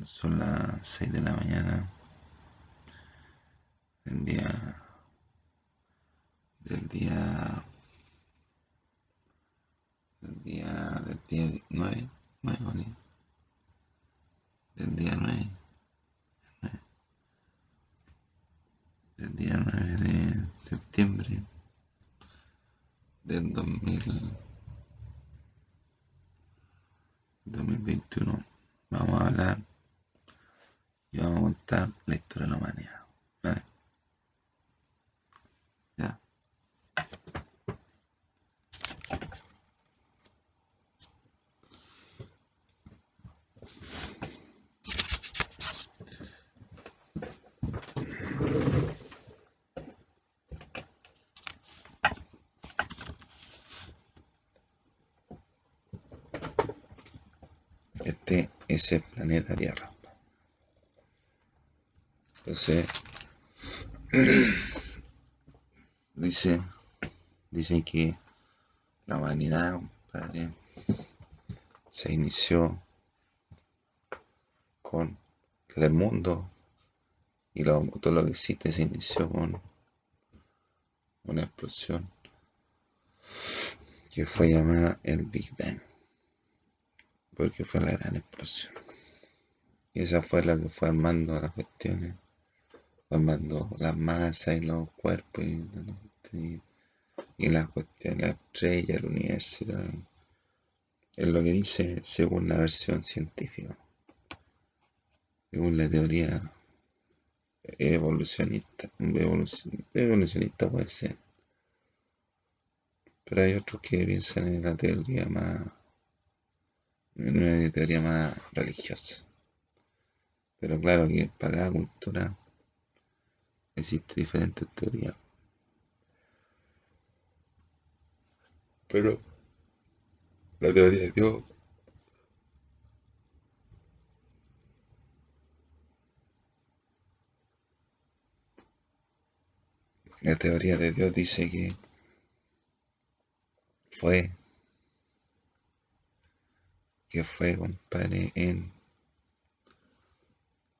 Son las 6 de la mañana del día del día del día del día 9, 9 del día 9 del día 9 de septiembre del 2000 2021 vamos a hablar y vamos a contar la historia de la humanidad. ¿vale? Ya. Este es el planeta Tierra. Entonces, dice, dice que la humanidad compadre, se inició con el mundo y todo lo que existe se inició con una explosión que fue llamada el Big Bang, porque fue la gran explosión. Y esa fue la que fue armando las cuestiones, fue armando las masas y los cuerpos y, y- y las cuestiones, la estrella, el universo y todo. Es lo que dice según la versión científica, según la teoría evolucionista, evolucion- evolucionista puede ser. Pero hay otros que piensan en la teoría más, en una teoría más religiosa. Pero claro que para cada cultura existe diferentes teorías. Pero la teoría de Dios La teoría de Dios dice que fue, que fue, compadre, en,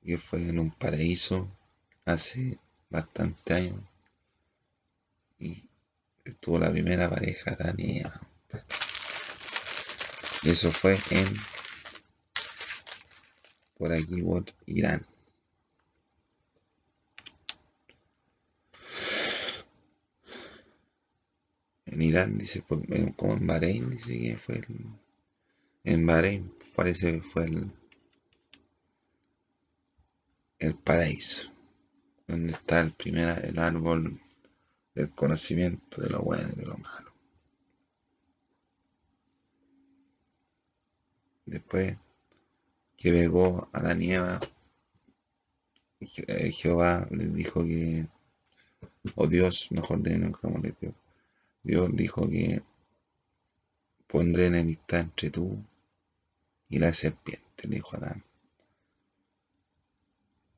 que fue en un paraíso hace bastante años. Y estuvo la primera pareja, Adán y eso fue en, por aquí, por Irán. En Irán dice, pues, como en Bahrein, dice que fue el, en Bahrein parece que fue el, el paraíso, donde está el primer, el árbol del conocimiento de lo bueno y de lo malo. Después que pegó a Adán y Eva, Je- eh, Jehová les dijo que, o Dios, mejor de les digo, Dios dijo que pondré enemistad entre tú y la serpiente, le dijo Adán.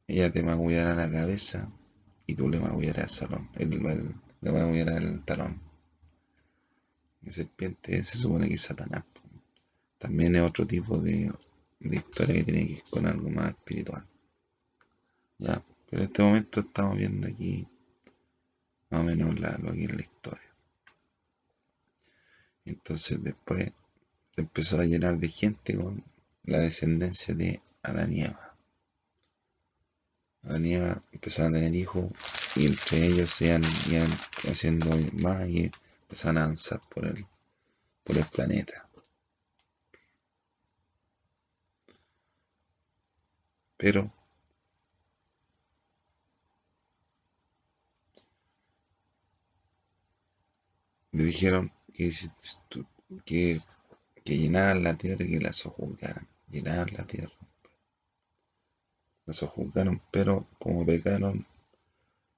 Ella te magullará la cabeza y tú le magullarás el salón, el, el- le magullarás el talón. La serpiente se supone que es Satanás. También es otro tipo de, de historia que tiene que ver con algo más espiritual. Ya, pero en este momento estamos viendo aquí más o menos la, lo que es la historia. Entonces después empezó a llenar de gente con la descendencia de Adán y Eva. Empezaron a tener hijos y entre ellos se iban, haciendo más y empezaron a avanzar por el, por el planeta. Pero le dijeron que, que llenaran la tierra y que la sojuzgaran. Llenaran la tierra. La sojuzgaron, pero como pecaron,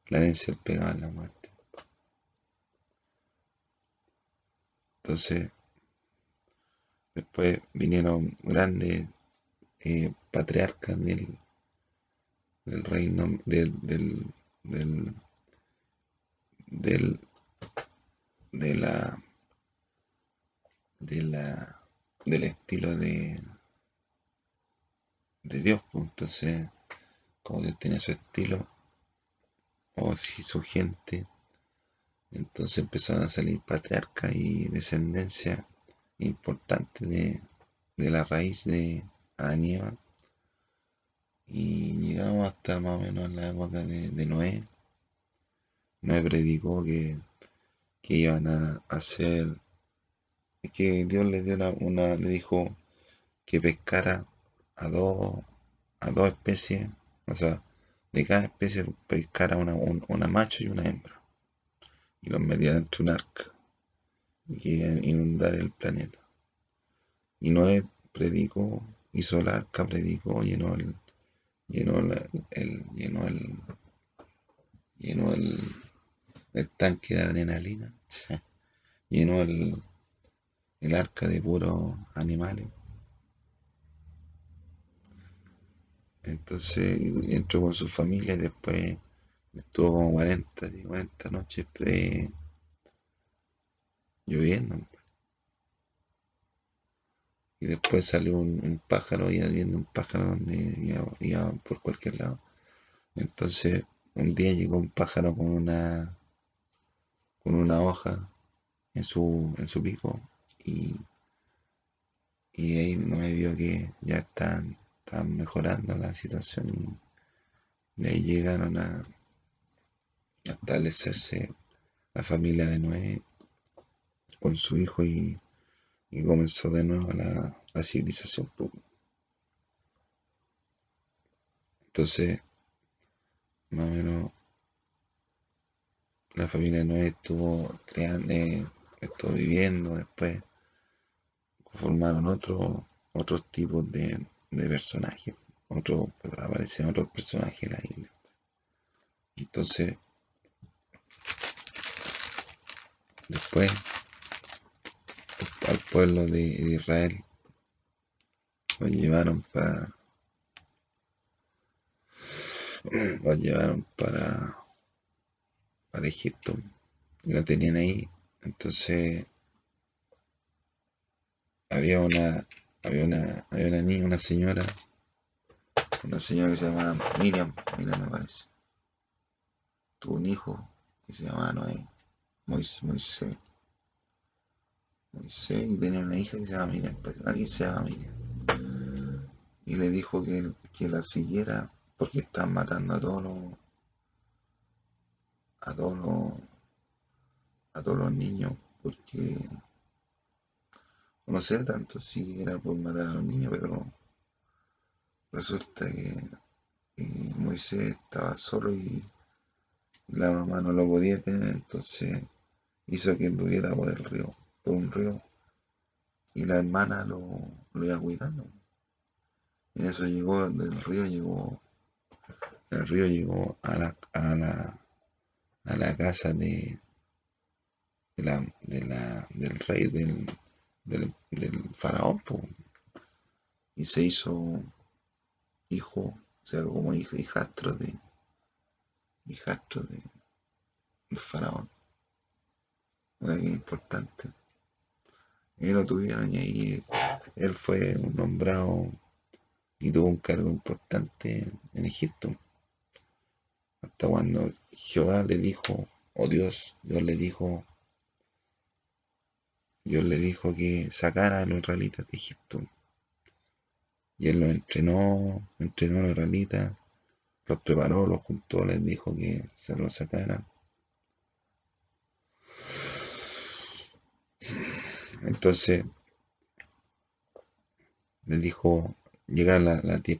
la herencia pecado es la muerte. Entonces, después vinieron grandes eh, patriarcas del, del reino, del, del, del, del, de la, de la, del estilo de, de Dios, pues entonces, como Dios tiene su estilo, o si su gente, entonces empezaron a salir patriarcas y descendencia importante de, de la raíz de Adán y llegamos hasta más o menos la época de, de Noé. Noé predicó que, que iban a hacer, que Dios le dio una, una, le dijo que pescara a dos, a dos especies, o sea, de cada especie pescara una, un, una macho y una hembra, y los metía dentro de un arca, y inundar el planeta. Y Noé predicó, hizo el arca, predicó, llenó el, llenó el llenó el, llenó el, el tanque de adrenalina, llenó el, el arca de puros animales. Entonces entró con su familia y después estuvo como 40, 40 noches pre lloviendo. Y después salió un, pájaro, iba viendo un pájaro donde iba, iba, por cualquier lado. Entonces un día llegó un pájaro con una con una hoja en su, en su pico y, y ahí no me vio que ya están, están mejorando la situación y de ahí llegaron a, establecerse la familia de Noé con su hijo y, y comenzó de nuevo la, la civilización. Entonces, más o menos, la familia de Noé estuvo creando, eh, estuvo viviendo, después formaron otros otros tipos de, de personajes, otro, pues, aparecen otros personajes en la isla. Entonces, después al pueblo de Israel lo llevaron para lo llevaron para para Egipto. Y lo tenían ahí. Entonces había una había una había una niña una señora una señora que se llamaba Miriam Miriam me parece tuvo un hijo que se llamaba Noé Moisés, Moisés Moisés y tenía una hija que se llama Miriam, pues, alguien se llama Miriam. Y le dijo que, que la siguiera porque están matando a todos los a todos los a todos los niños porque no sé tanto si era por matar a los niños pero resulta que, Moisés estaba solo y, y la mamá no lo podía tener entonces hizo que anduviera por el río por un río y la hermana lo, lo iba cuidando. En eso llegó, del río llegó, del río llegó a la, a la, a la casa de, de la, de la, del rey, del, del, del faraón, y se hizo hijo, o sea, como hija, hijastro de, hijastro de, del faraón. Muy importante y lo tuvieron y ahí él fue nombrado y tuvo un cargo importante en Egipto. Hasta cuando Jehová le dijo, o Dios, Dios le dijo, Dios le dijo que sacara a los israelitas de Egipto. Y él los entrenó, entrenó a los israelitas, los preparó, los juntó, les dijo que se los sacaran. Entonces le dijo, llegar la, la diez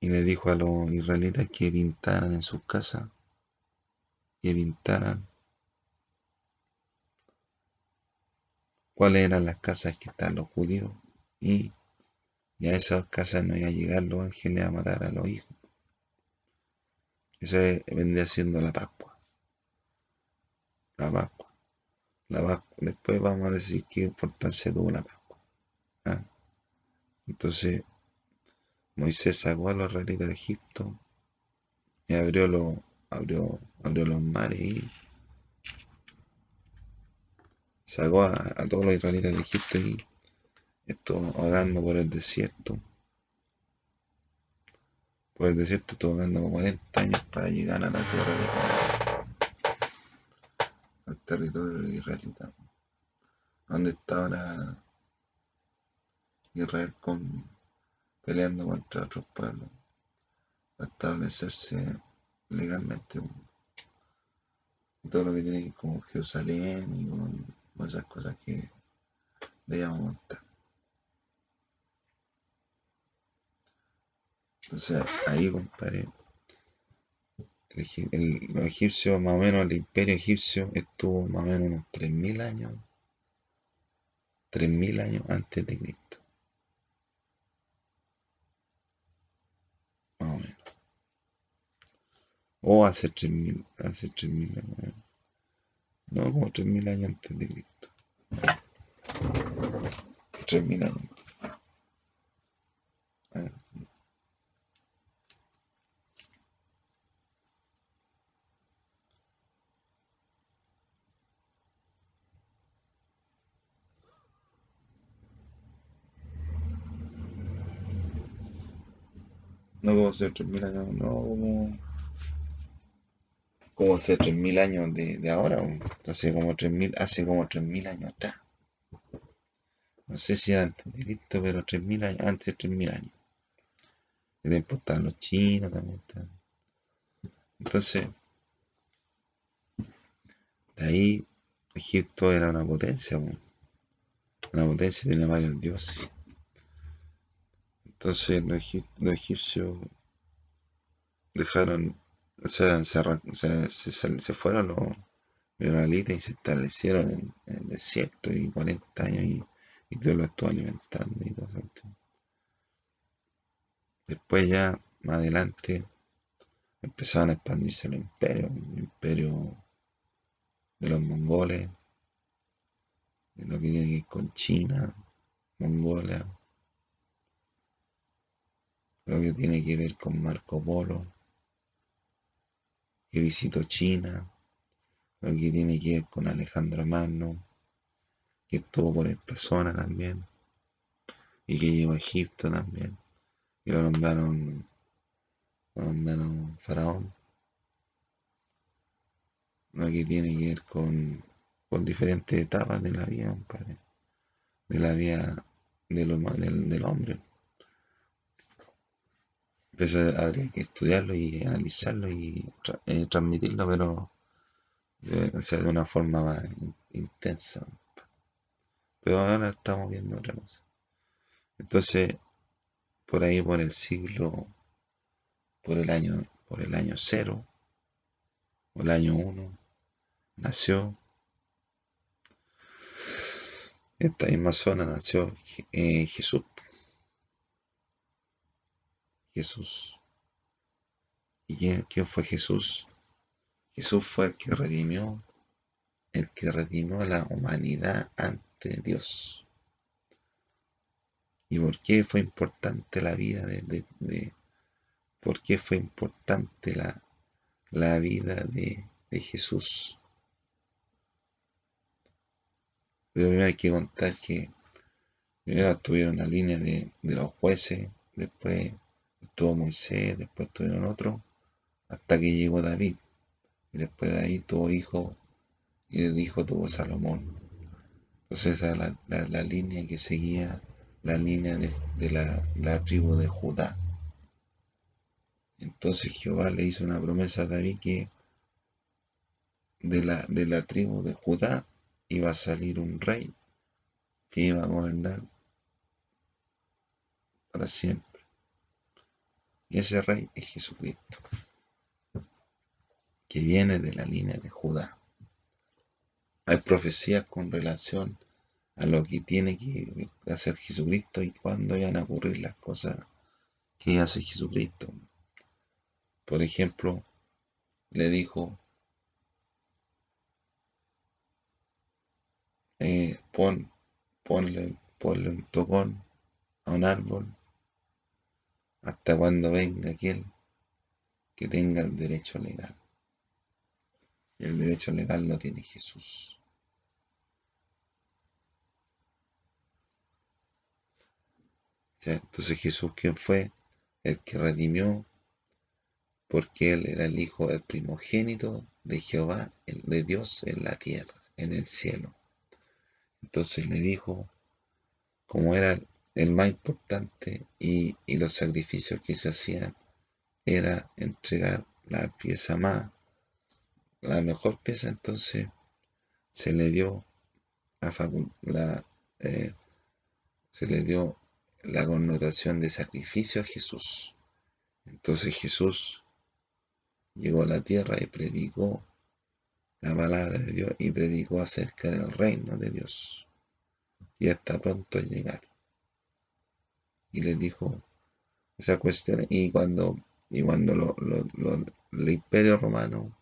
y le dijo a los israelitas que pintaran en sus casas, que pintaran cuáles eran las casas que estaban los judíos y, y a esas casas no iba a llegar los ángeles a matar a los hijos. Eso vendría siendo la Pascua. La Pascua. La Pascua. Después vamos a decir qué importancia tuvo la Pascua. ¿ah? Entonces, Moisés sacó a los israelitas de Egipto y abrió los, abrió, abrió los mares y sacó a, todos los israelitas de Egipto y esto vagando por el desierto. por el desierto estuvo como 40 años para llegar a la tierra de Canaán, al territorio israelita, donde está ahora Israel con, peleando contra otros pueblos, para establecerse legalmente todo lo que tiene que ver con Jerusalén y con, esas cosas que debíamos montar. Entonces ahí, compadre, el, los egipcios, más o menos el imperio egipcio estuvo más o menos unos 3.000 años, 3.000 años antes de Cristo. Más o menos. O hace 3.000, hace 3.000 años. No, como 3.000 años antes de Cristo. 3.000 años. No como hace 3.000 años, no como. Como hace 3.000 años de, de ahora, hace como 3.000, hace como 3.000 años atrás. No sé si era antes de Cristo, pero 3.000 años, antes de 3.000 años. De tiempo estaban los chinos también. Entonces, de ahí Egipto era una potencia, una potencia, tenía varios dioses. Entonces los, egipcios dejaron, o sea, se, fueron los israelitas y se establecieron en, el desierto y 40 años y, y Dios lo estuvo alimentando y todo eso. Después ya, más adelante, empezaron a expandirse los imperios, el imperio de los mongoles, de lo que tiene que ver con China, Mongolia, lo que tiene que ver con Marco Polo, que visitó China, lo que tiene que ver con Alejandro Magno, que estuvo por esta zona también, y que llegó a Egipto también, y lo nombraron, lo nombraron faraón. Lo que tiene que ver con, con diferentes etapas de la vida, de la vida del, del hombre. Entonces habría que estudiarlo y analizarlo y eh, transmitirlo, pero de, sea, de una forma más intensa. Pero ahora estamos viendo otra cosa. Entonces, por ahí por el siglo, por el año, por el año cero, o el año uno, nació esta misma zona nació eh, Jesús. Jesús. ¿Y quién, fue Jesús? Jesús fue el que redimió, el que redimió a la humanidad ante Dios. ¿Y por qué fue importante la vida de, por qué fue importante la, la vida de, de Jesús? Primero hay que contar que primero tuvieron la línea de, de los jueces, después Estuvo Moisés, después tuvieron otro, hasta que llegó David. Y después de ahí tuvo hijo, y de hijo tuvo Salomón. Entonces esa era la, línea que seguía la línea de, la, tribu de Judá. Entonces Jehová le hizo una promesa a David que de la, de la tribu de Judá iba a salir un rey que iba a gobernar para siempre. Ese rey es Jesucristo, que viene de la línea de Judá. Hay profecías con relación a lo que tiene que hacer Jesucristo y cuándo van a ocurrir las cosas que hace Jesucristo. Por ejemplo, le dijo, eh, pon, ponle, ponle un tocón a un árbol hasta cuando venga aquel que tenga el derecho legal. Y el derecho legal lo tiene Jesús. Entonces Jesús, ¿quién fue? El que redimió porque él era el hijo del primogénito de Jehová, de Dios en la tierra, en el cielo. Entonces le dijo, como era el más importante y, y los sacrificios que se hacían, era entregar la pieza más, la mejor pieza, entonces se le dio la, eh, se le dio la connotación de sacrificio a Jesús. Entonces Jesús llegó a la tierra y predicó la palabra de Dios y predicó acerca del reino de Dios. Y está pronto llegar. Y le dijo esa cuestión. Y cuando, y cuando lo, el imperio romano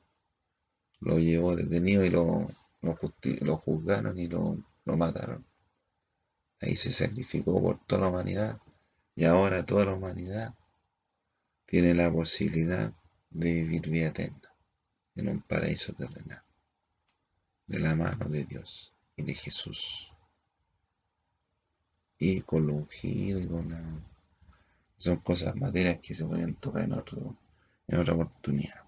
lo llevó detenido y lo, lo, juzgaron y lo, lo mataron. Ahí se sacrificó por toda la humanidad. Y ahora toda la humanidad tiene la posibilidad de vivir vida eterna en un paraíso terrenal, de la mano de Dios y de Jesús. Y con lo ungido y con la... Son cosas materias que se pueden tocar en, otro, en otra oportunidad.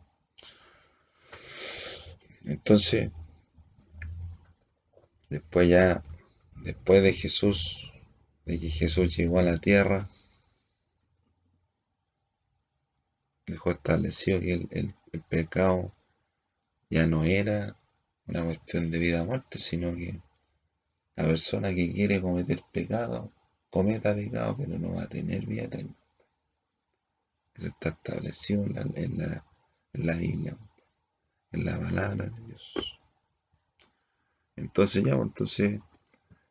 Entonces, después ya, después de Jesús, de que Jesús llegó a la tierra, dejó establecido que el, pecado ya no era una cuestión de vida o muerte, sino que la persona que quiere cometer pecado, cometa pecado, pero no va a tener vida eterna. Eso está establecido en la, en la, Biblia, en la palabra de Dios. Entonces ya, pues, entonces,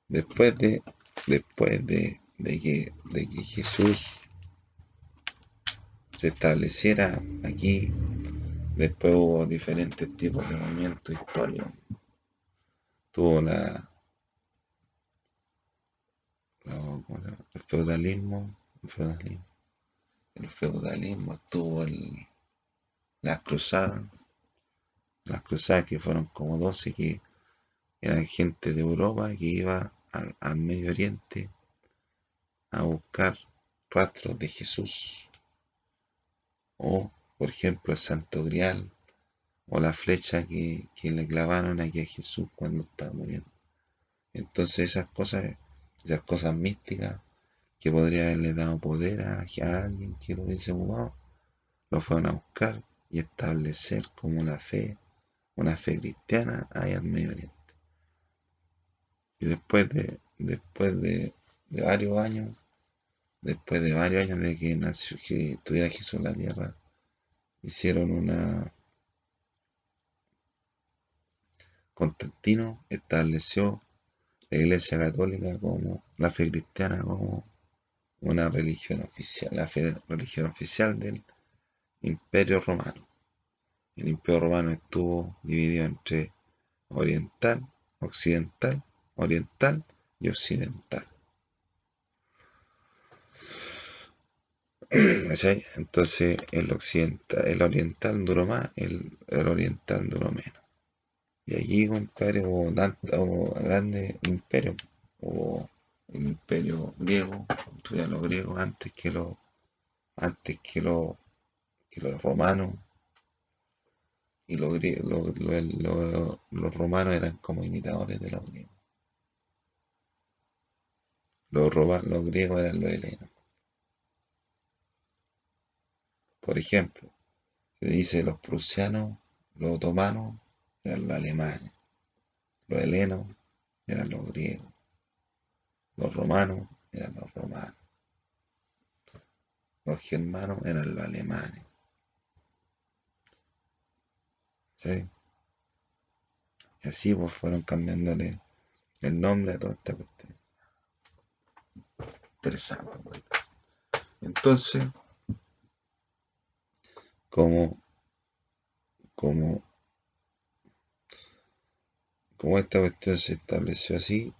después de, después de, de que, de que Jesús se estableciera aquí, después hubo diferentes tipos de movimientos históricos. Tuvo la, el feudalismo, el feudalismo, el feudalismo, tuvo el, las cruzadas, las cruzadas que fueron como 12 que eran gente de Europa que iba al, al Medio Oriente a buscar rastros de Jesús. O por ejemplo el Santo Grial, o la flecha que, le clavaron aquí a Jesús cuando estaba muriendo. Entonces esas cosas, esas cosas místicas que podría haberle dado poder a, alguien que lo hubiese jugado, lo fueron a buscar y establecer como una fe, una fe cristiana ahí al Medio Oriente. Y después de, después de, de varios años, después de varios años de que nació, que estuviera Jesús en la tierra, hicieron una... Constantino estableció la Iglesia Católica como la fe cristiana como una religión oficial, la fe, religión oficial del Imperio Romano. El Imperio Romano estuvo dividido entre oriental, occidental, oriental y occidental. Entonces el occidental, el oriental duró más, el, oriental duró menos. Y allí, compadre, hubo, hubo grandes imperios. Hubo el imperio griego, tuvieron los griegos antes que los antes que los que los romanos. Y los, los, romanos eran como imitadores de los griegos. Los, los griegos eran los helenos. Por ejemplo, se dice los prusianos, los otomanos eran los alemanes, los helenos eran los griegos, los romanos eran los romanos, los germanos eran los alemanes. ¿Sí? Y así pues fueron cambiándole el nombre a toda esta cuestión. Interesante. Entonces, como, como, como esta cuestión se estableció así,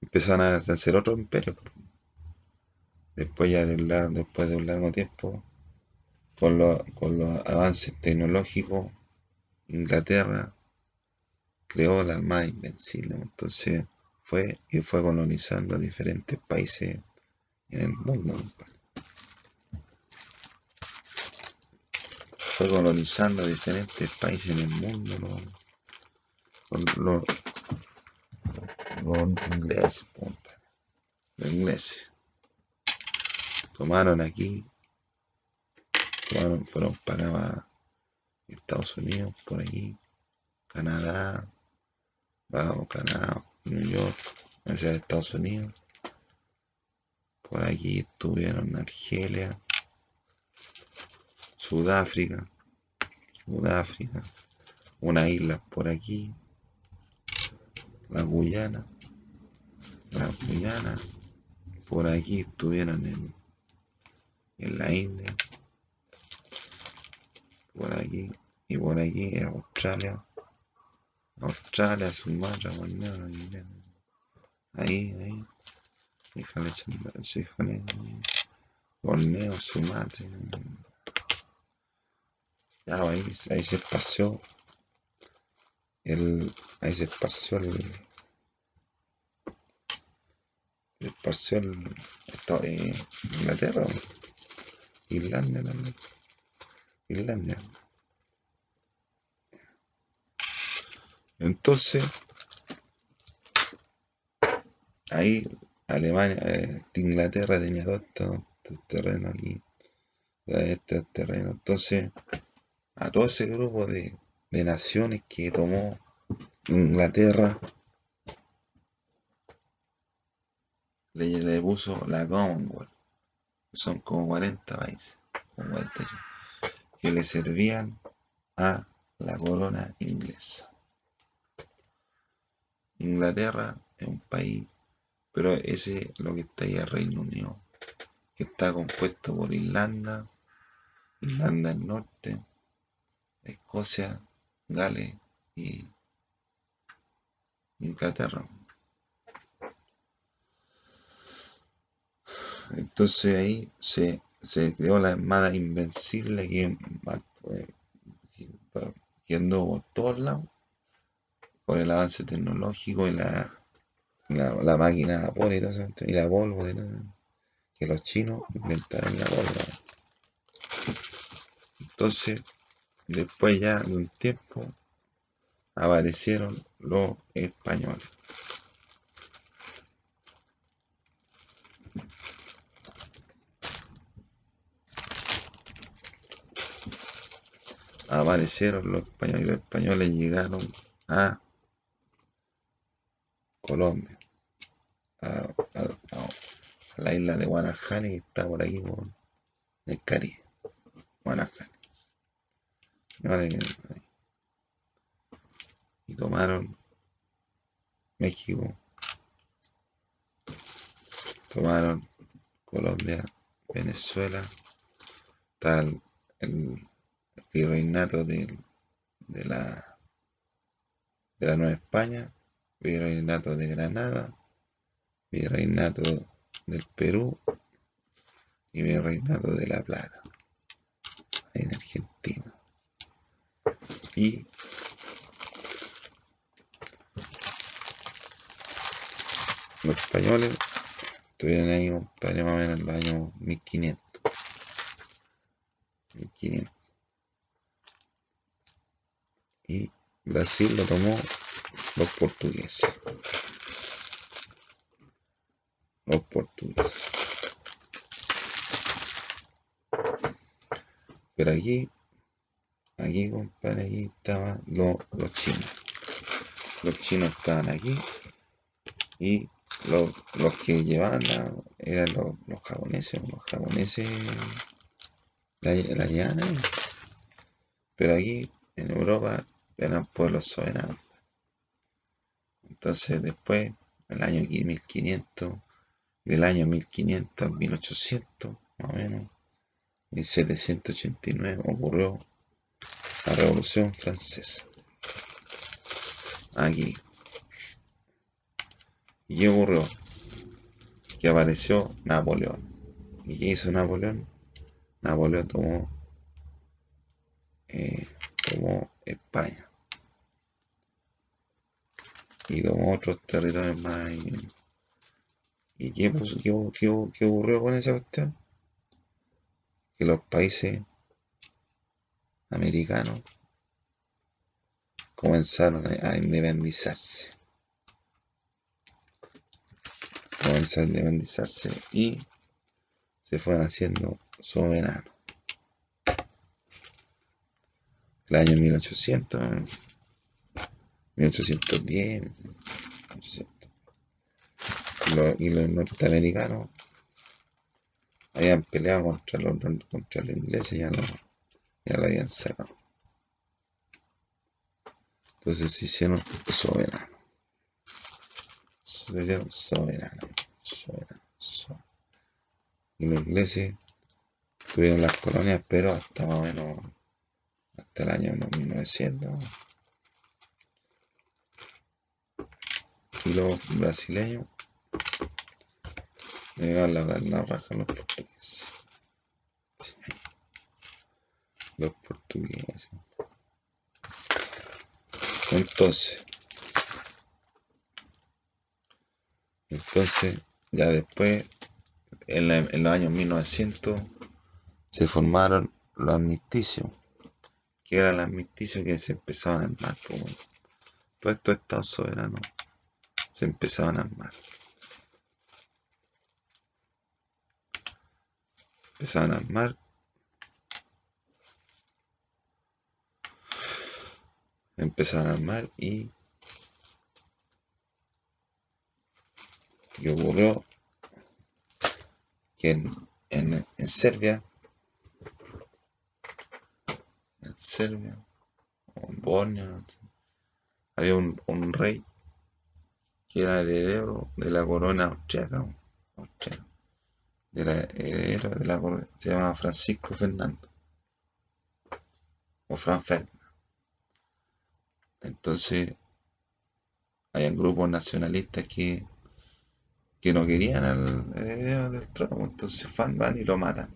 empezaron a hacer otro imperio. Después ya de un, después de un largo tiempo, con, con los avances tecnológicos, Inglaterra creó la Armada Invencible. Entonces fue y fue colonizando diferentes países en el mundo. fue colonizando diferentes países en el mundo, los, los, ingleses, los ingleses. Tomaron aquí, tomaron, fueron para Estados Unidos, por aquí, Canadá, bajo Canadá, New York, hacia Estados Unidos. Por aquí estuvieron Argelia, Sudáfrica, Sudáfrica, una isla por aquí, la Guyana, la Guyana, por aquí estuvieron en, en la India, por aquí. Y por aquí Australia, Australia, Sumatra, Borneo, ahí, ahí, fíjale, fíjale, Borneo, Sumatra, ya, ahí, ahí se esparció el, ahí se esparció el, se esparció el, esto, eh, Inglaterra, Irlanda, Irlanda, Irlanda. Entonces, ahí Alemania, eh, Inglaterra tenía todo estos terrenos aquí, este terreno. Entonces, a todo ese grupo de, naciones que tomó Inglaterra, le, puso la Commonwealth, que son como 40 países, que le servían a la corona inglesa. Inglaterra es un país, pero ese es lo que está ahí el Reino Unido, que está compuesto por Irlanda, Irlanda del Norte, Escocia, Gales y Inglaterra. Entonces ahí se, creó la Armada Invencible que, que andó por todos lados por el avance tecnológico y la, la, máquina de vapor y la pólvora que los chinos inventaron la pólvora. Entonces, Después ya de un tiempo aparecieron los españoles. Aparecieron los españoles. Los españoles llegaron a Colombia, a, la isla de Guanajani, que está por aquí, por el Caribe. Guanajani. Y tomaron México, tomaron Colombia, Venezuela, tal el, virreinato de, de, la, de la Nueva España, virreinato de Granada, virreinato del Perú y virreinato de La Plata, en Argentina y los españoles estuvieron ahí compadre más o menos en los años 1500 1500 y Brasil lo tomó los portugueses. Los portugueses. Pero aquí aquí, compadre, aquí estaban los, chinos. Los chinos estaban aquí y los, que llevaban eran los, japoneses, los japoneses la, la llevaban Pero aquí en Europa eran pueblos soberanos. Entonces después, el año 1500, del año 1500 al 1800, más o menos, 1789 ocurrió la Revolución Francesa. Aquí. ¿Y qué ocurrió? Que apareció Napoleón. ¿Y qué hizo Napoleón? Napoleón tomó, eh, tomó España. Y tomó otros territorios más. ¿Y, qué, qué ocurrió con esa cuestión? Que los países americanos comenzaron a independizarse. Comenzaron a independizarse y se fueron haciendo soberanos. El año 1800, 1810, 1800. Y, los, norteamericanos habían peleado contra los, contra los ingleses, ya, no, ya lo habían sacado. Entonces se hicieron soberanos. Se hicieron. Y los ingleses tuvieron las colonias, pero hasta más o menos hasta el año 1900. Y los brasileños llegaron la, la raja a los portugueses. Los portugueses. Entonces, entonces, ya después, en, los años 1900, se formaron los amnisticios, que eran los amnisticios que se empezaban a armar. Todos estos estados soberanos se empezaban a armar. Empezaban a armar empezaron a armar y y ocurrió que en, Serbia en Serbia o en Bosnia había un, rey que era heredero de la corona austriaca, era heredero de la corona se llamaba Francisco Fernando o Fran Ferdinand entonces, hay grupos nacionalistas que, que no querían al trono, entonces fan van y lo matan.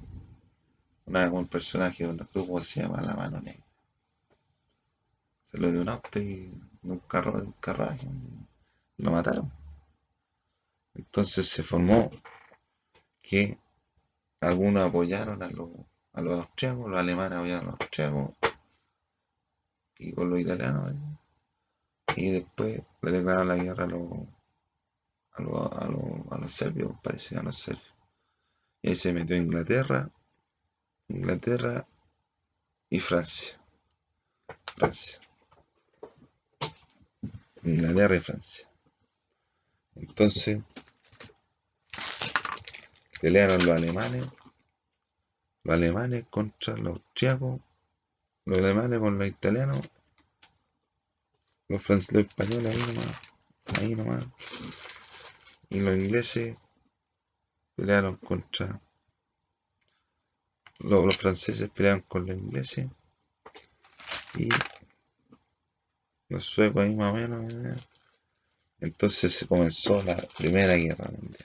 Una vez un personaje de un grupo se llama La Mano Negra. Se lo dio un auto y un carro un carruaje y lo mataron. Entonces se formó que algunos apoyaron a los, a los austriacos, los alemanes apoyaron a los austriacos y con los italianos. Y después le declararon la guerra a los, a los, a los, a los serbios, parece, a los serbios. Y se metió Inglaterra, Inglaterra y Francia. Francia. Inglaterra y Francia. Entonces, pelearon los alemanes, los alemanes contra los austriacos los alemanes con los italianos, los franceses, los españoles ahí nomás, ahí nomás, y los ingleses pelearon contra los, franceses pelearon con los ingleses y los suecos ahí más o menos. ¿eh? Entonces se comenzó la Primera Guerra Mundial.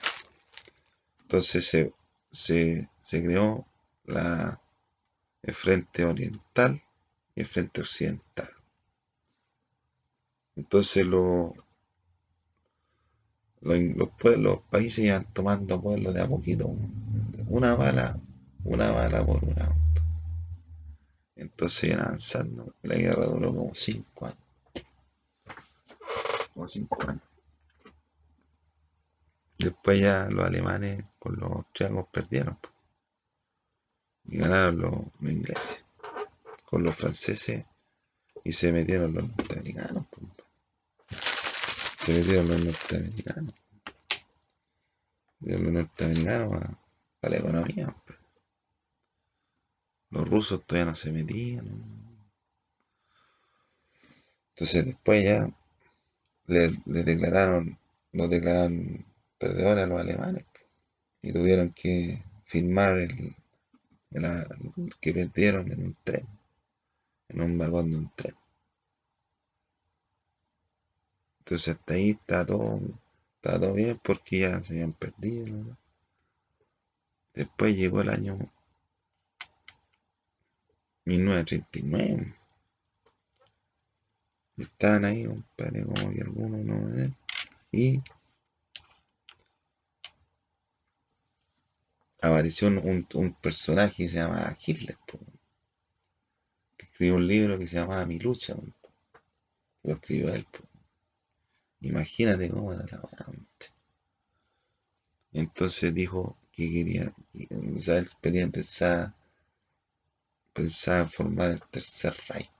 Entonces se, se, se creó la, el Frente Oriental y el frente occidental. Entonces los, los, pueblos, países iban tomando pueblos de a poquito, una bala, una bala por una. Entonces iban avanzando, la guerra duró como cinco años. Como cinco años. Después ya los alemanes con los austriacos perdieron. Y ganaron los ingleses con los franceses y se metieron los norteamericanos. Se metieron los norteamericanos. los norteamericanos a, la economía. Los rusos todavía no se metían. Entonces después ya le, declararon, los declararon perdedores a los alemanes y tuvieron que firmar el que perdieron en un tren en un vagón de un tren. Entonces hasta ahí está todo, está todo bien porque ya se habían perdido. Después llegó el año 1939. Estaban ahí, compadre, como que algunos no Y apareció un, un, personaje que se llama Hitler escribió un libro que se llamaba Mi lucha, lo escribió él. Imagínate cómo era la antes. Entonces dijo que quería, empezar, pensaba en formar el tercer Reich.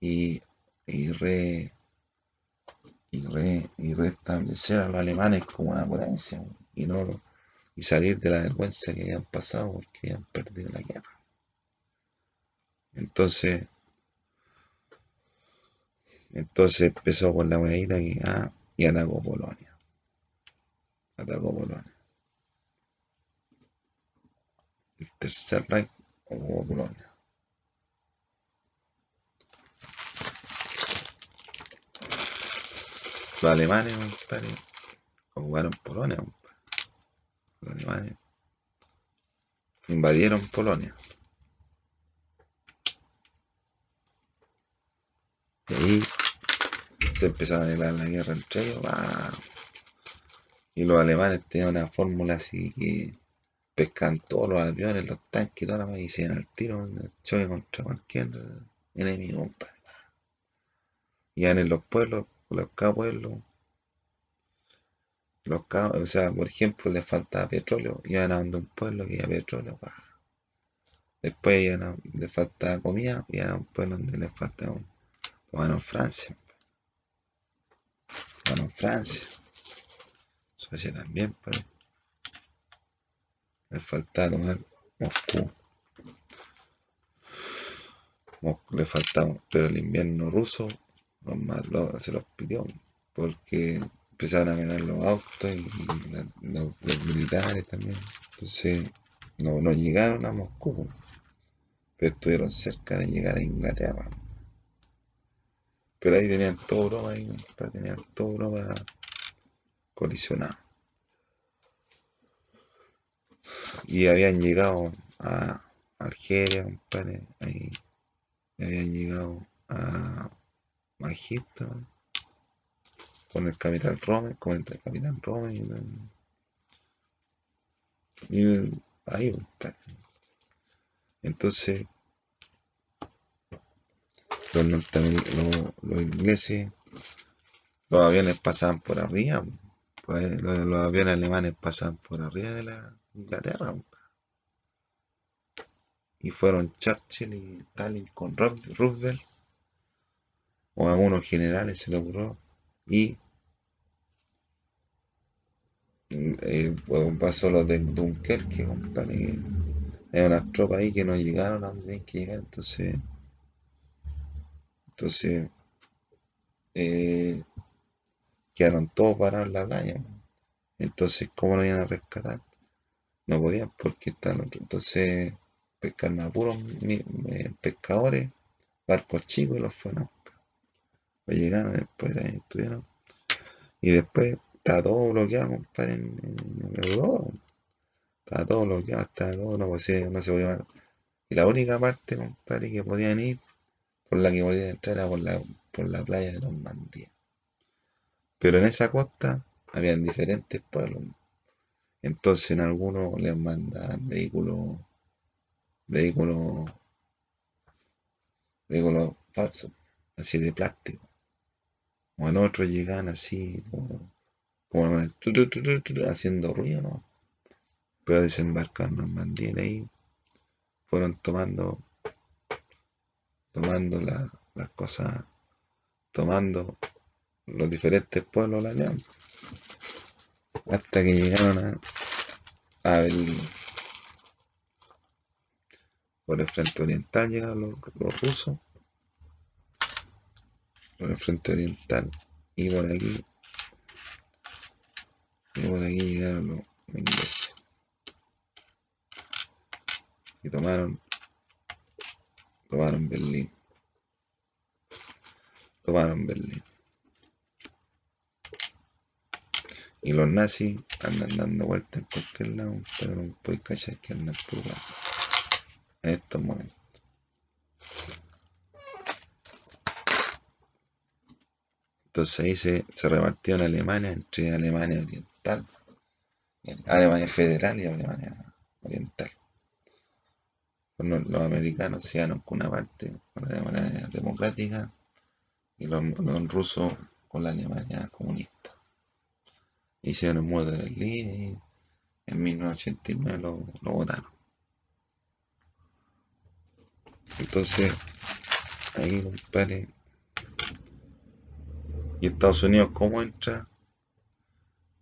Y, y re y, re, restablecer a los alemanes como una potencia y no y salir de la vergüenza que habían pasado porque habían perdido la guerra. Entonces, entonces empezó con la huevita que ah, y atacó Polonia. Atacó Polonia. El tercer Reich ocupó Polonia. Los alemanes, compadre, ocuparon Polonia, compadre. Los alemanes invadieron Polonia. Y ahí empezó a dar la guerra entre ellos. Y los alemanes tenían una fórmula así que pescan todos los aviones, los tanques y toda la y se iban al tiro choque contra cualquier enemigo. Iban en los pueblos, los pueblos, los o sea, por ejemplo, les faltaba petróleo, iban a un pueblo que había petróleo, Después iban a, les faltaba comida, iban a un pueblo donde les faltaba bueno, Francia. Bueno, Francia. Suecia también, pues. Le faltaba tomar Moscú. le faltaba, pero el invierno ruso se los pidió porque empezaron a ganar los autos y, los, militares también. Entonces no, no llegaron a Moscú, pero estuvieron cerca de llegar a Inglaterra. Pero ahí tenían todo Europa, ahí, tenían todo Europa colisionado. Y habían llegado a Algeria, compadre, ahí habían llegado a, Egipto con el capitán Rome, con el capitán Rome y, ahí, compadre. Entonces, los, ingleses, los aviones pasaban por arriba, los, aviones alemanes pasaban por arriba de la Inglaterra. Y fueron Churchill y Stalin con Roosevelt, o algunos generales se logró, y eh, pasó lo de Dunkerque, compadre. Hay unas tropas ahí que no llegaron a donde que llegar, entonces entonces, eh, quedaron todos parados en la playa. Entonces, ¿cómo lo iban a rescatar? No podían porque estaban Entonces, pescaron a puros pescadores, barcos chicos y los fueron Pues llegaron después, ahí estuvieron. Y después está todo bloqueado, compadre, en, en, Europa. Está todo bloqueado, está todo, no, pues, no se podía Y la única parte, compadre, que podían ir por la que podía entrar era por la, por la playa de Normandía. Pero en esa costa habían diferentes pueblos. Entonces en algunos les mandaban vehículos, vehículos, vehículos falsos, así de plástico. O en otros llegan así, como, como haciendo ruido, ¿no? Pero desembarcar en Normandía y ahí fueron tomando tomando las cosas, tomando los diferentes pueblos la alianza, hasta que llegaron a, a Berlín. Por el frente oriental llegaron los, rusos, por el frente oriental, y por aquí, y por aquí llegaron los ingleses. Y tomaron Tomaron Berlín. Tomaron Berlín. Y los nazis andan dando vueltas en cualquier lado, pero no puedes cachar que andan por En estos momentos. Entonces ahí se, se repartió en Alemania entre Alemania Oriental, Alemania Federal y Alemania Oriental. Los, americanos se iban con una parte con la Alemania democrática y los, rusos con la Alemania comunista. Hicieron el muro de Berlín y en 1989 lo, lo votaron. Entonces, ahí, compadre. ¿Y Estados Unidos cómo entra?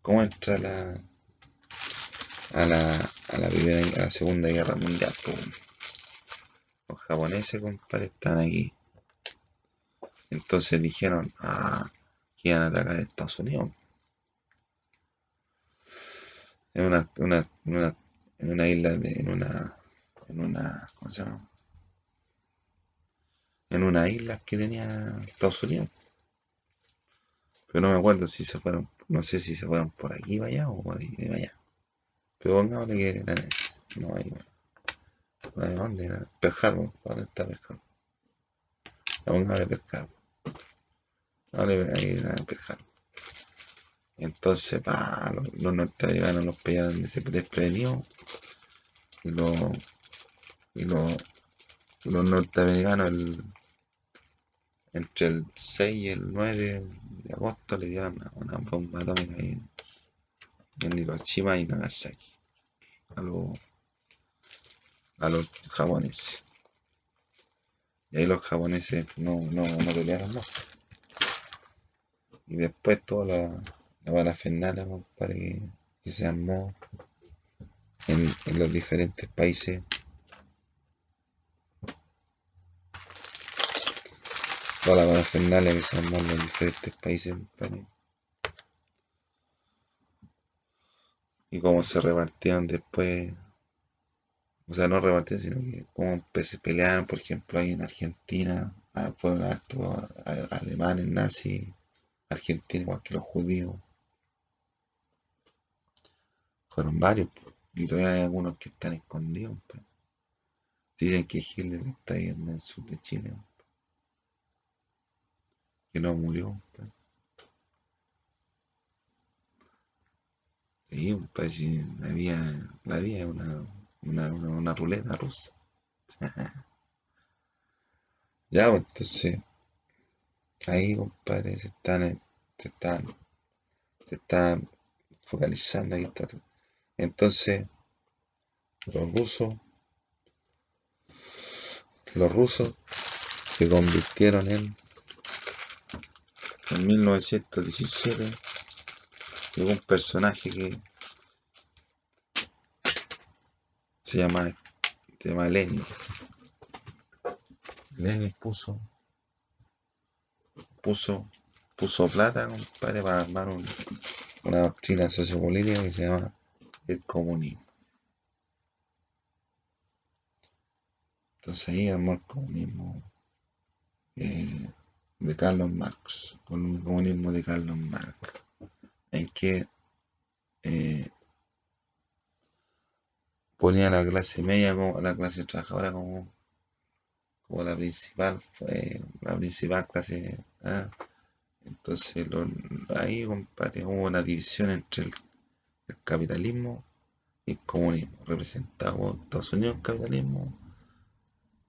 ¿Cómo entra la, a la, a la primera a la segunda guerra mundial? Los japoneses, compadre, están aquí. Entonces dijeron ah, que iban a atacar a Estados Unidos. En una, una, una, en una isla de, en una, en una, ¿cómo se llama? en una isla que tenía Estados Unidos. Pero no me acuerdo si se fueron, no sé si se fueron por aquí para allá o por ahí para allá. Pero pongámosle que eran. No bueno. ¿De dónde era? Harbor. ¿Dónde está Pearl Harbor? Pongámosle Pearl Harbor. Vale, ahí era Harbor. Entonces, pa, los, los norteamericanos los pillaron desprevenidos los, y los, los norteamericanos el, entre el 6 y el 9 de agosto le dieron una, bomba atómica en, en, Hiroshima y Nagasaki a los, a los japoneses. Y ahí los japoneses no, no, no pelearon más. Y después toda la, la parafernalia, para que, se armó en, en los diferentes países toda la parafernalia que se armó en los diferentes países, Y cómo se repartieron después, o sea, no repartieron, sino que cómo se pelearon, por ejemplo, ahí en Argentina, ah, fueron hartos alemanes, nazis, argentinos, igual que los judíos. Fueron varios, y todavía hay algunos que están escondidos. Dicen que Hitler está ahí en el sur de Chile que no murió. Pues. Sí, pues vida, la vida una, una, una, ruleta rusa. ya, pues, entonces, ahí, compadre, se están, se están, se están focalizando ahí está. Entonces, los rusos, los rusos se convirtieron en en 1917 llegó un personaje que se llama, se llama Lenin. Lenin puso, puso, puso plata, compadre, para armar una doctrina sociopolítica que se llama el comunismo. Entonces ahí armó el comunismo. Eh, de Carlos Marx, con el comunismo de Carlos Marx, en que eh, ponía a la clase media como la clase trabajadora como, como la principal la principal clase ¿ah? entonces ahí compadre, hubo una división entre el, capitalismo y el comunismo representado por Estados Unidos el capitalismo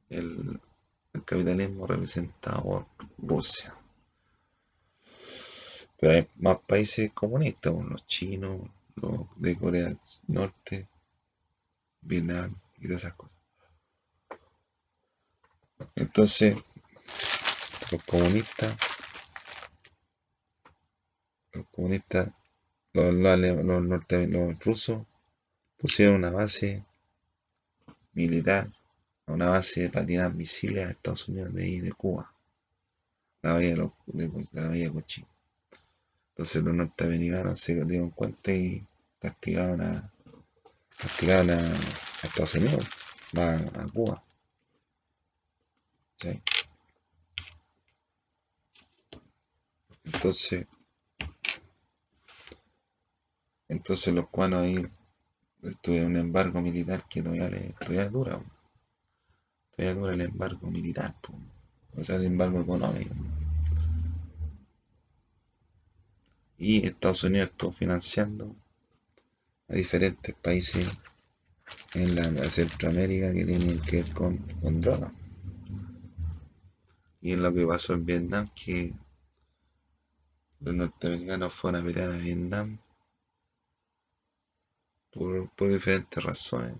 el capitalismo representado por Rusia. Pero hay más países comunistas, como los chinos, los de Corea del Norte, Vietnam y todas esas cosas. Entonces, los comunistas, los comunistas, los, los, los rusos pusieron una base militar una base para tirar misiles a Estados Unidos de ahí de Cuba, la bahía de, la bahía Cochín. Entonces los norteamericanos se dieron cuenta y castigaron a castigaron a, Estados Unidos, a, a Cuba. ¿Sí? Entonces, entonces los cubanos ahí tuvieron un embargo militar que todavía, todavía dura todavía dura el embargo militar, o sea, el embargo económico. Y Estados Unidos estuvo financiando a diferentes países en la Centroamérica que tienen que ver con, con drogas. Y es lo que pasó en Vietnam, que los norteamericanos fueron a pelear a Vietnam por, por diferentes razones.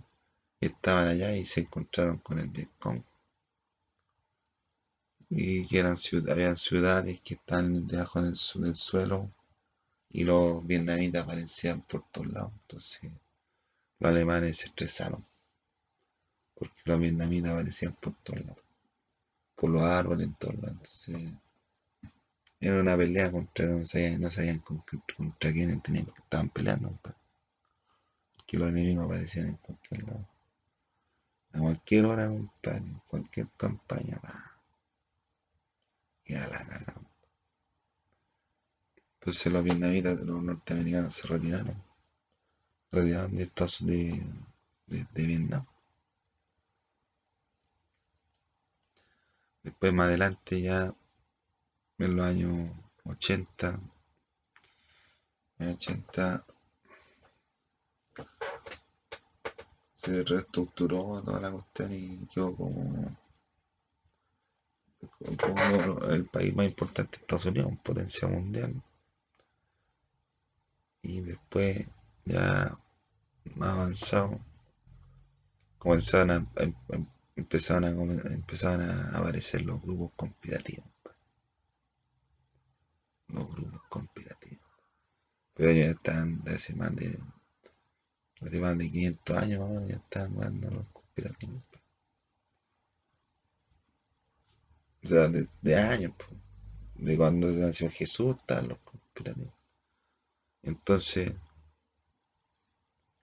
Estaban allá y se encontraron con el Vietcong. Y que eran habían ciudades que están debajo del, del suelo y los vietnamitas aparecían por todos lados. Entonces los alemanes se estresaron porque los vietnamitas aparecían por todos lados, por los árboles en todos lados. Entonces era una pelea contra, no sabían, no sabían contra, contra quiénes tenían, estaban peleando. Que los enemigos aparecían en cualquier lado. A cualquier hora, compadre, cualquier campaña, va. Y a la cagada. Entonces los vietnamitas, los norteamericanos se retiraron. Retiraron de Estados Unidos, de, Vietnam. Después más adelante ya en los años 80, en 80 se reestructuró toda la cuestión y quedó como, como el país más importante de Estados Unidos, potencia mundial y después ya más avanzado comenzaron a, empezaron a, empezaron a aparecer los grupos conspirativos los grupos conspirativos. Pero ellos están hace más de hace más de 500 años ya están jugando los conspirativos o sea de, años de cuando nació Jesús están los conspirativos entonces,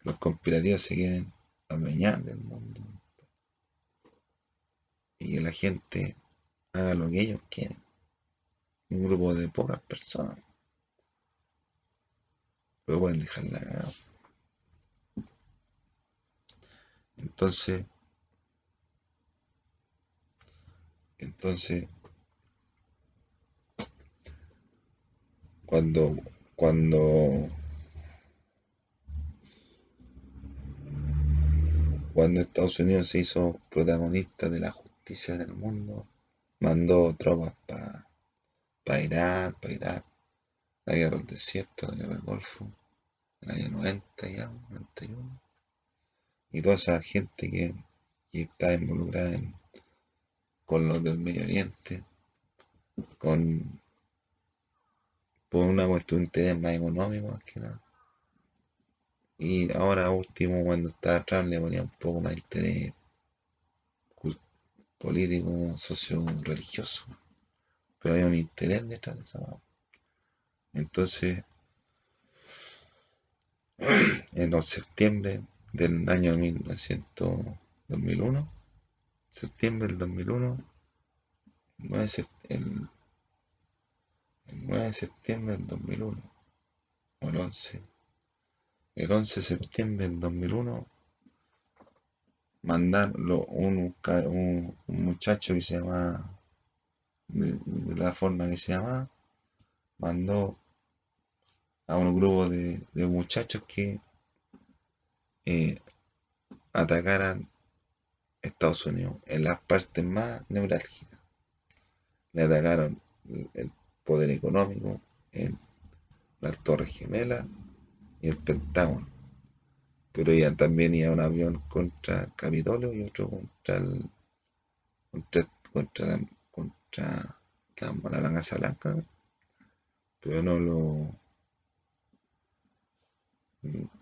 los conspirativos se quieren adueñar del mundo. Y que la gente haga lo que ellos quieren. Un grupo de pocas personas. Pero pueden dejarla Entonces, entonces, cuando cuando cuando Estados Unidos se hizo protagonista de la justicia en el mundo, mandó tropas para pa Irak, para Irak, la guerra del desierto, la guerra del Golfo, en el año 90 ya, 91. Y toda esa gente que, está involucrada con los del Medio Oriente, con por una cuestión de interés más económico más que nada. Y ahora último, cuando estaba atrás, le ponía un poco más de interés político, socio religioso. Pero había un interés detrás de esa Entonces, en los septiembre del año 1900, 2001, septiembre del 2001, el el 9 de septiembre del 2001, o el 11, el 11 de septiembre del 2001, mandarlo un, un, muchacho que se llama, de, la forma que se llama, mandó a un grupo de, muchachos que eh, atacaran Estados Unidos en las partes más neurálgicas. Le atacaron el poder económico en las Torres Gemelas y el Pentágono. Pero ya también iba un avión contra el Capitolio y otro contra el contra, contra, contra la, la, Casa Blanca. Pero no lo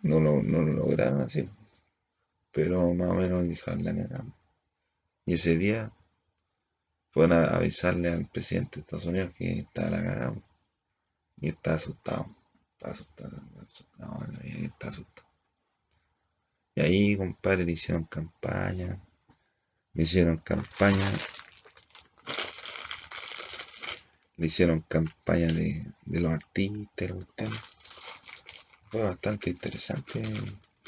no lo, no lo lograron así. Pero más o menos dejaron la cagada. Y ese día fueron a avisarle al presidente de Estados Unidos que estaba la cagada y está asustado. Está asustado, está asustado. Y ahí, compadre, le hicieron campaña. Le hicieron campaña. Le hicieron campaña de, los artistas, Fue bastante interesante.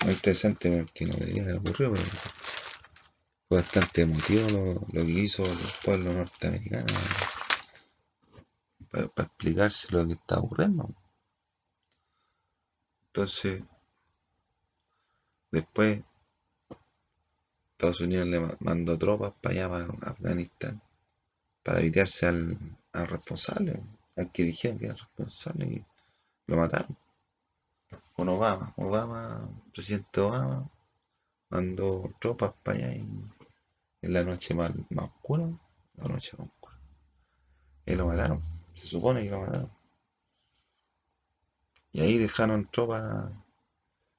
Muy interesante porque no debería haber ocurrido, pero bastante emotivo lo, que hizo el pueblo norteamericano para, explicarse lo que está ocurriendo. Entonces, después Estados Unidos le mandó tropas para allá, para Afganistán, para evitarse al, al responsable, al que dijeron que era responsable, y lo mataron. Con Obama, Obama, presidente Obama, mandó tropas para allá en la noche más, oscura, la noche más oscura. Y lo mataron, se supone que lo mataron. Y ahí dejaron tropas,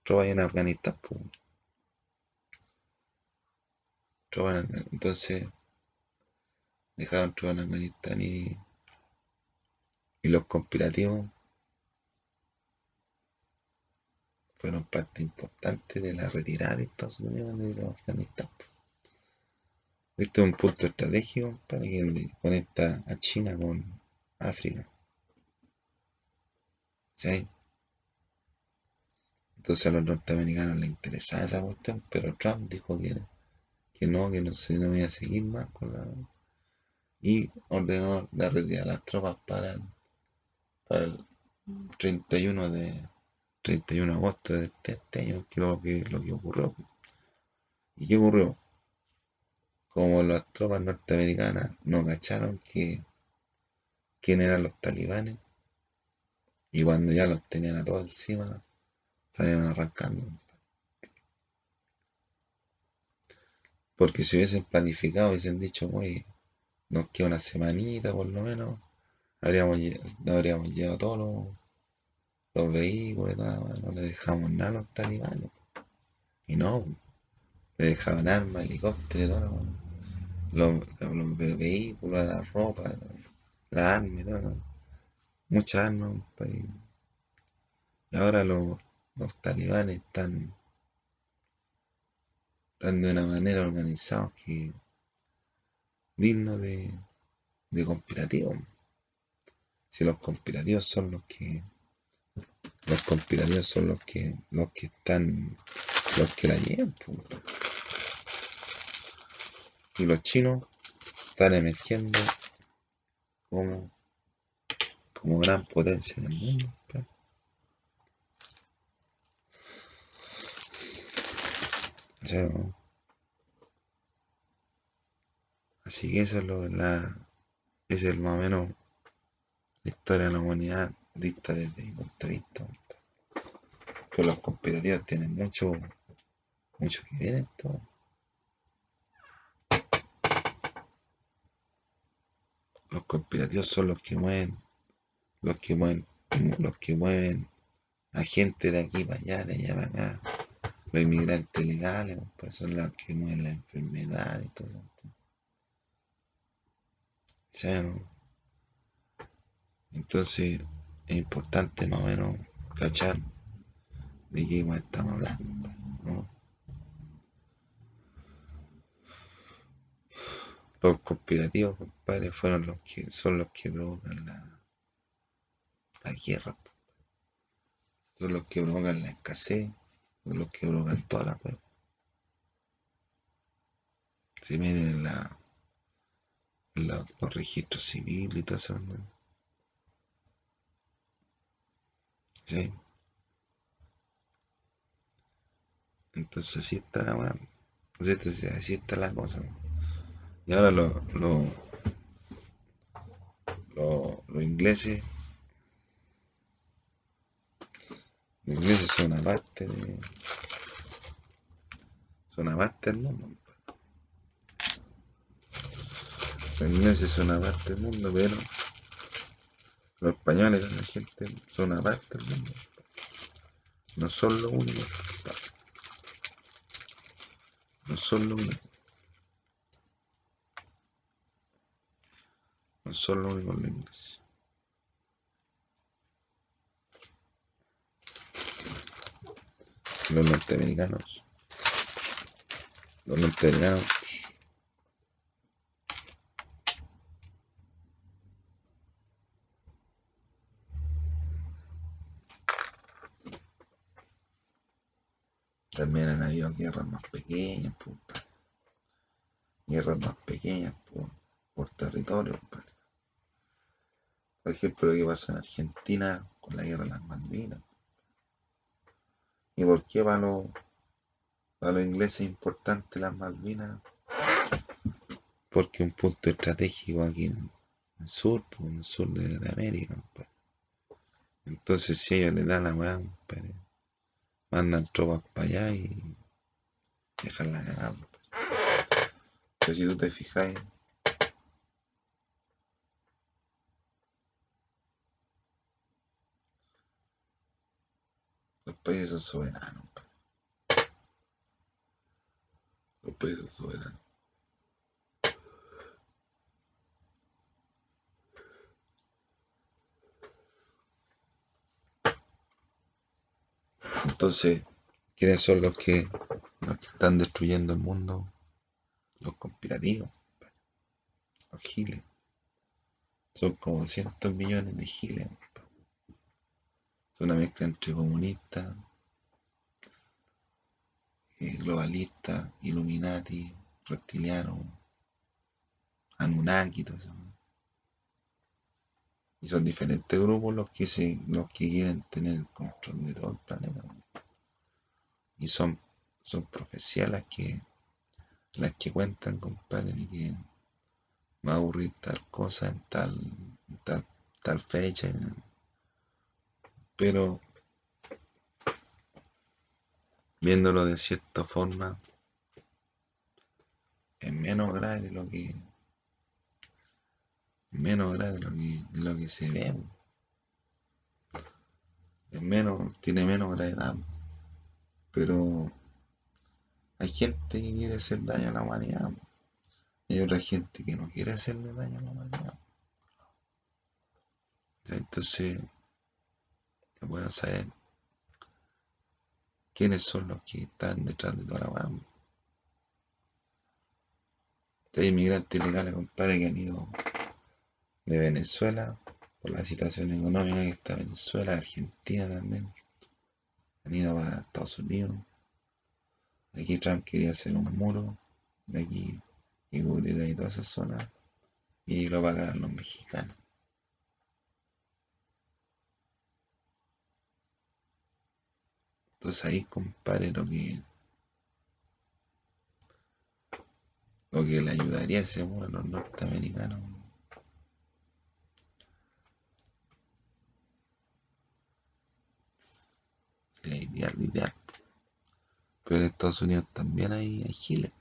tropas en Afganistán. Pues. Entonces dejaron tropas en Afganistán y, y los conspirativos fueron parte importante de la retirada de Estados Unidos de Afganistán. Esto es un punto estratégico para que conecta a China con África. ¿Sí? Entonces a los norteamericanos les interesaba esa cuestión, pero Trump dijo que, no, que no se iba a seguir más con la... Y ordenó la retirada de las tropas para el 31 de 31 de agosto de este, año, que lo que, lo que ocurrió. ¿Y qué ocurrió? Como las tropas norteamericanas no cacharon que quién eran los talibanes, y cuando ya los tenían a todos encima, salieron arrancando. Porque si hubiesen planificado, hubiesen dicho, oye, nos queda una semanita por lo menos, habríamos, habríamos llevado todos los los vehículos, nada no le dejamos nada a los talibanes. Y no, le dejaban armas, helicópteros, todo, los, los, vehículos, la ropa, la armas, todo, muchas armas. Y ahora los, los talibanes están, están de una manera organizados que digno de, de conspirativo. Si los conspirativos son los que los conspirativos son los que los que están los que la llevan y los chinos están emergiendo como como gran potencia en el mundo así que eso es lo la es el más o menos la historia de la humanidad dicta desde mi punto de vista. Pero los competitivos tienen mucho, mucho que ver esto. Los conspirativos son los que mueven, los que mueven, los que mueven a gente de aquí para allá, de allá para acá. Los inmigrantes legales, pues son los que mueven la enfermedad y todo eso. Entonces, es importante más o menos cachar de qué estamos hablando, ¿no? Los conspirativos, compadre, fueron los que son los que provocan la, la guerra. Son los que provocan la escasez, son los que provocan toda la web. Si miren la, los registros civiles y todo eso, ¿no? Entonces así está la. Así está la cosa. Y ahora los lo, lo, ingleses. Los ingleses son una parte de. Son una parte del mundo. Los ingleses son una parte del mundo, pero los españoles, la gente, son aparte del mundo. No son lo único. No son lo único. No son lo único los ingleses. Los norteamericanos. Los norteamericanos También han habido guerras más pequeñas, guerras más pequeñas por, territorio. Por ejemplo, lo que pasó en Argentina con la guerra de las Malvinas. ¿Y por qué para los, Para los ingleses es importante las Malvinas porque un punto estratégico aquí en el sur, pues, en el sur de, América. Entonces si ellos le dan la weá, mandan tropas para allá y dejan la cagada. Pero si tú te fijáis, países son soberanos. Los países soberanos. Entonces, ¿quiénes son los que, los que están destruyendo el mundo? Los conspirativos, los giles. Son como cientos millones de giles. Son una mezcla entre comunistas, eh, globalistas, Illuminati, reptilianos, Anunnaki. Y son diferentes grupos los que, se, los que quieren tener el control de todo el planeta. Y son, son profecías las que, las que cuentan, compadre, de que va a ocurrir tal cosa en tal, tal, tal fecha. Pero viéndolo de cierta forma, es menos grave de lo que menos grave de lo que, de lo que se ve. Es menos, tiene menos gravedad. Pero hay gente que quiere hacer daño a la humanidad. Y hay otra gente que no quiere hacerle daño a la humanidad. Entonces, bueno saber quiénes son los que están detrás de toda la humanidad. Hay inmigrantes ilegales, compadre, que han ido de Venezuela, por la situación económica que está Venezuela, Argentina también. Han ido a Estados Unidos. Aquí Trump quería hacer un muro de aquí y cubrir ahí toda esa zona y lo pagaron los mexicanos. Entonces ahí compare lo que lo que le ayudaría a ese a los norteamericanos ideal, ideal. Pero en Estados Unidos también hay, hay giles.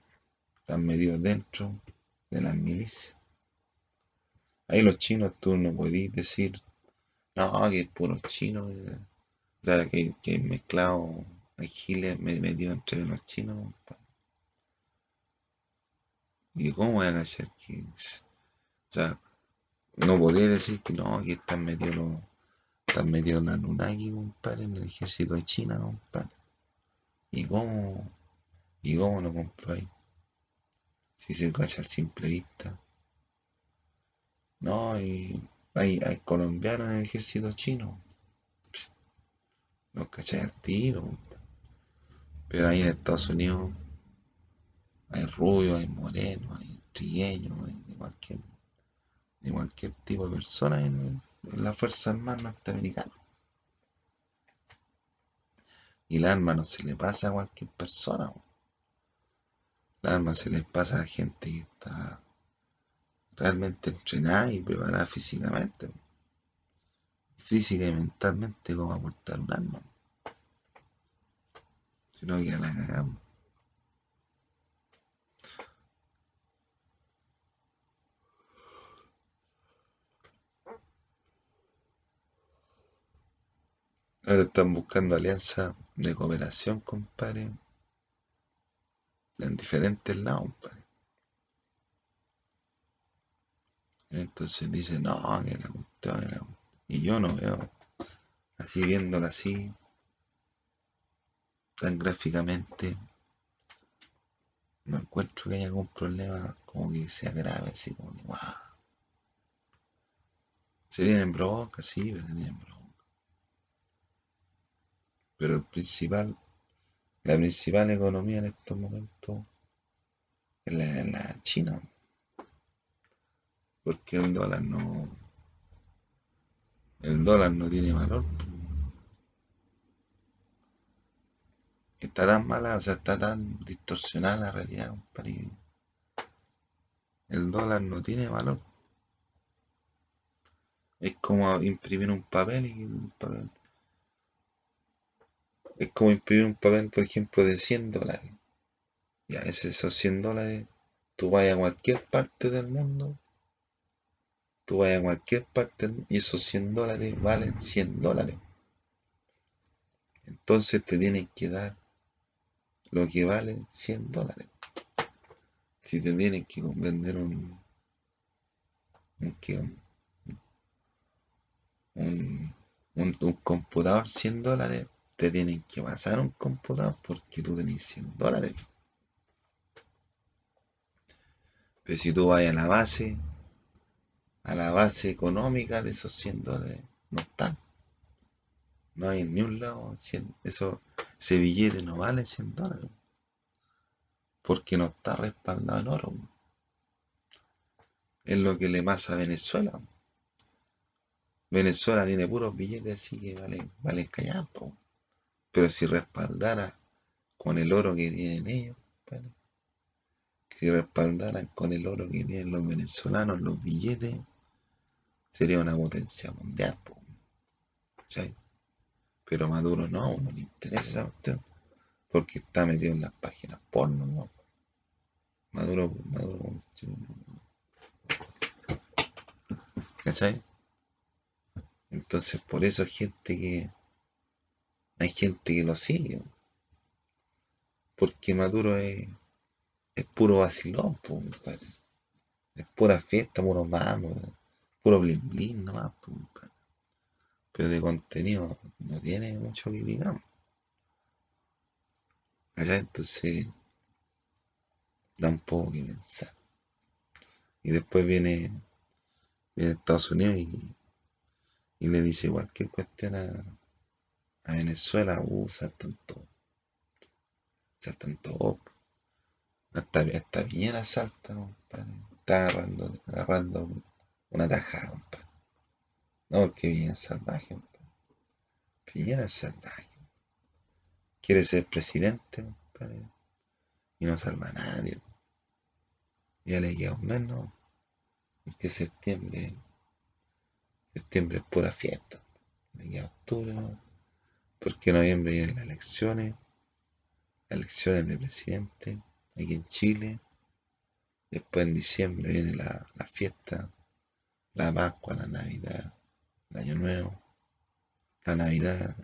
Están metidos dentro de las milicias. Ahí los chinos tú no podís decir, no, que es puro chino. Eh". Que, mezclado, hay giles metidos entre los chinos. ¿Y cómo voy a hacer que.? O sea, no podía decir que no, que están metidos los están metidos en Anunnaki, compadre, en el ejército de China, compadre. ¿Y cómo, y cómo lo ahí? Si se cacha al simple vista. No, y hay, hay colombianos en el ejército chino. Los cachai al tiro. Pero ahí en Estados Unidos hay rubios, hay morenos, hay trigueños, hay de cualquier, de cualquier tipo de persona en, la Fuerza Armada norteamericana. Y el arma no se le pasa a cualquier persona. El arma se le pasa a gente que está realmente entrenada y preparada físicamente. Física y mentalmente como aportar un arma. Si no, ya la cagamos. Ahora están buscando alianzas de cooperación, compadre, en diferentes lados, compadre. Entonces dice, no, que la cuestión, la Y yo no veo, así viéndola así, tan gráficamente, no encuentro que haya algún problema como que sea grave, así como wow. Se tienen bronca, sí, se tienen bronca. Pero el principal, la principal economía en estos momentos es la, China. Porque el dólar no. El dólar no tiene valor. está tan mala, o sea, está tan distorsionada la realidad. El dólar no tiene valor. Es como imprimir un papel y un papel. Es como imprimir un papel, por ejemplo, de 100 dólares. Ya, esos 100 dólares, tú vas a cualquier parte del mundo, tú vas a cualquier parte y esos 100 dólares valen 100 dólares. Entonces te tienen que dar lo que vale 100 dólares. Si te tienen que vender un, un, un, computador 100 dólares, te tienen que pasar un computador porque tú tenés 100 dólares. Pero si tú vas a la base, a la base económica de esos 100 dólares, no están. No hay ni un lado 100. Eso, ese billete no vale 100 dólares. Porque no está respaldado en oro. Es lo que le pasa a Venezuela. Venezuela tiene puros billetes así que valen, valen callampo. Pero si respaldara con el oro que tienen ellos, si respaldaran con el oro que tienen los venezolanos, los billetes, sería una potencia mundial. Pero Maduro no, no le interesa esa cuestión, porque está metido en las páginas porno, ¿no? Maduro, Maduro, ¿cachai? Entonces, por eso hay gente que. Hay gente que lo sigue. Porque Maduro es, es puro vacilón, Es pura fiesta, puro vamos, puro blin blin nomás, Pero de contenido no tiene mucho que digamos. Allá entonces da un poco que pensar. Y después viene, viene Estados Unidos y le dice cualquier cuestión a, a Venezuela, uh, saltan todo. Saltan todo. Hasta, hasta bien asalta, compadre. Está agarrando, agarrando una tajada. No, porque bien salvaje, compadre. Bien salvaje. Quiere ser presidente, compadre. Y no salva a nadie. Ya le queda un menos. que septiembre Septiembre es pura fiesta. De octubre, ¿no? Porque en noviembre vienen las elecciones, las elecciones de presidente aquí en Chile. Después en diciembre viene la, fiesta, la Pascua, la Navidad, el Año Nuevo, la Navidad.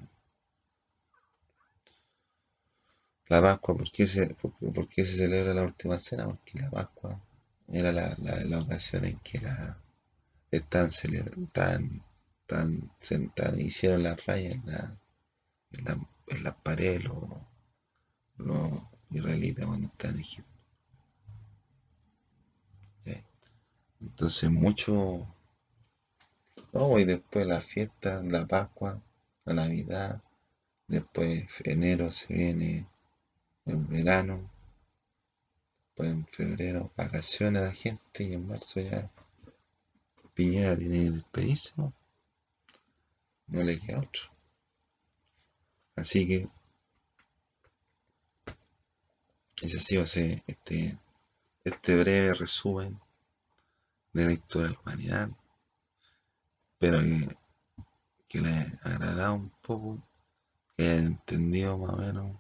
La Pascua, ¿por qué se, se celebra la última cena? Porque la Pascua era la, la ocasión en que la, están, tan, tan, tan, hicieron las rayas en, la, en, la, en las paredes los israelitas cuando están en Egipto. Entonces mucho, no, y después la fiesta, la Pascua, la Navidad, después enero se viene el verano, después en febrero vacaciones la gente y en marzo ya Piñera tiene que despedirse, ¿no? No le queda otro. Así que ese ha sido este, este breve resumen de la historia de la humanidad. Espero que, que les haya agradado un poco, que hayan entendido más o menos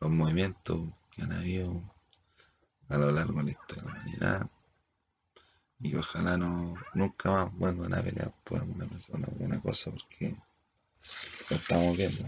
los movimientos que han habido a lo largo de la la humanidad. Y ojalá no nunca más bueno a pelear por una persona una cosa porque lo estamos viendo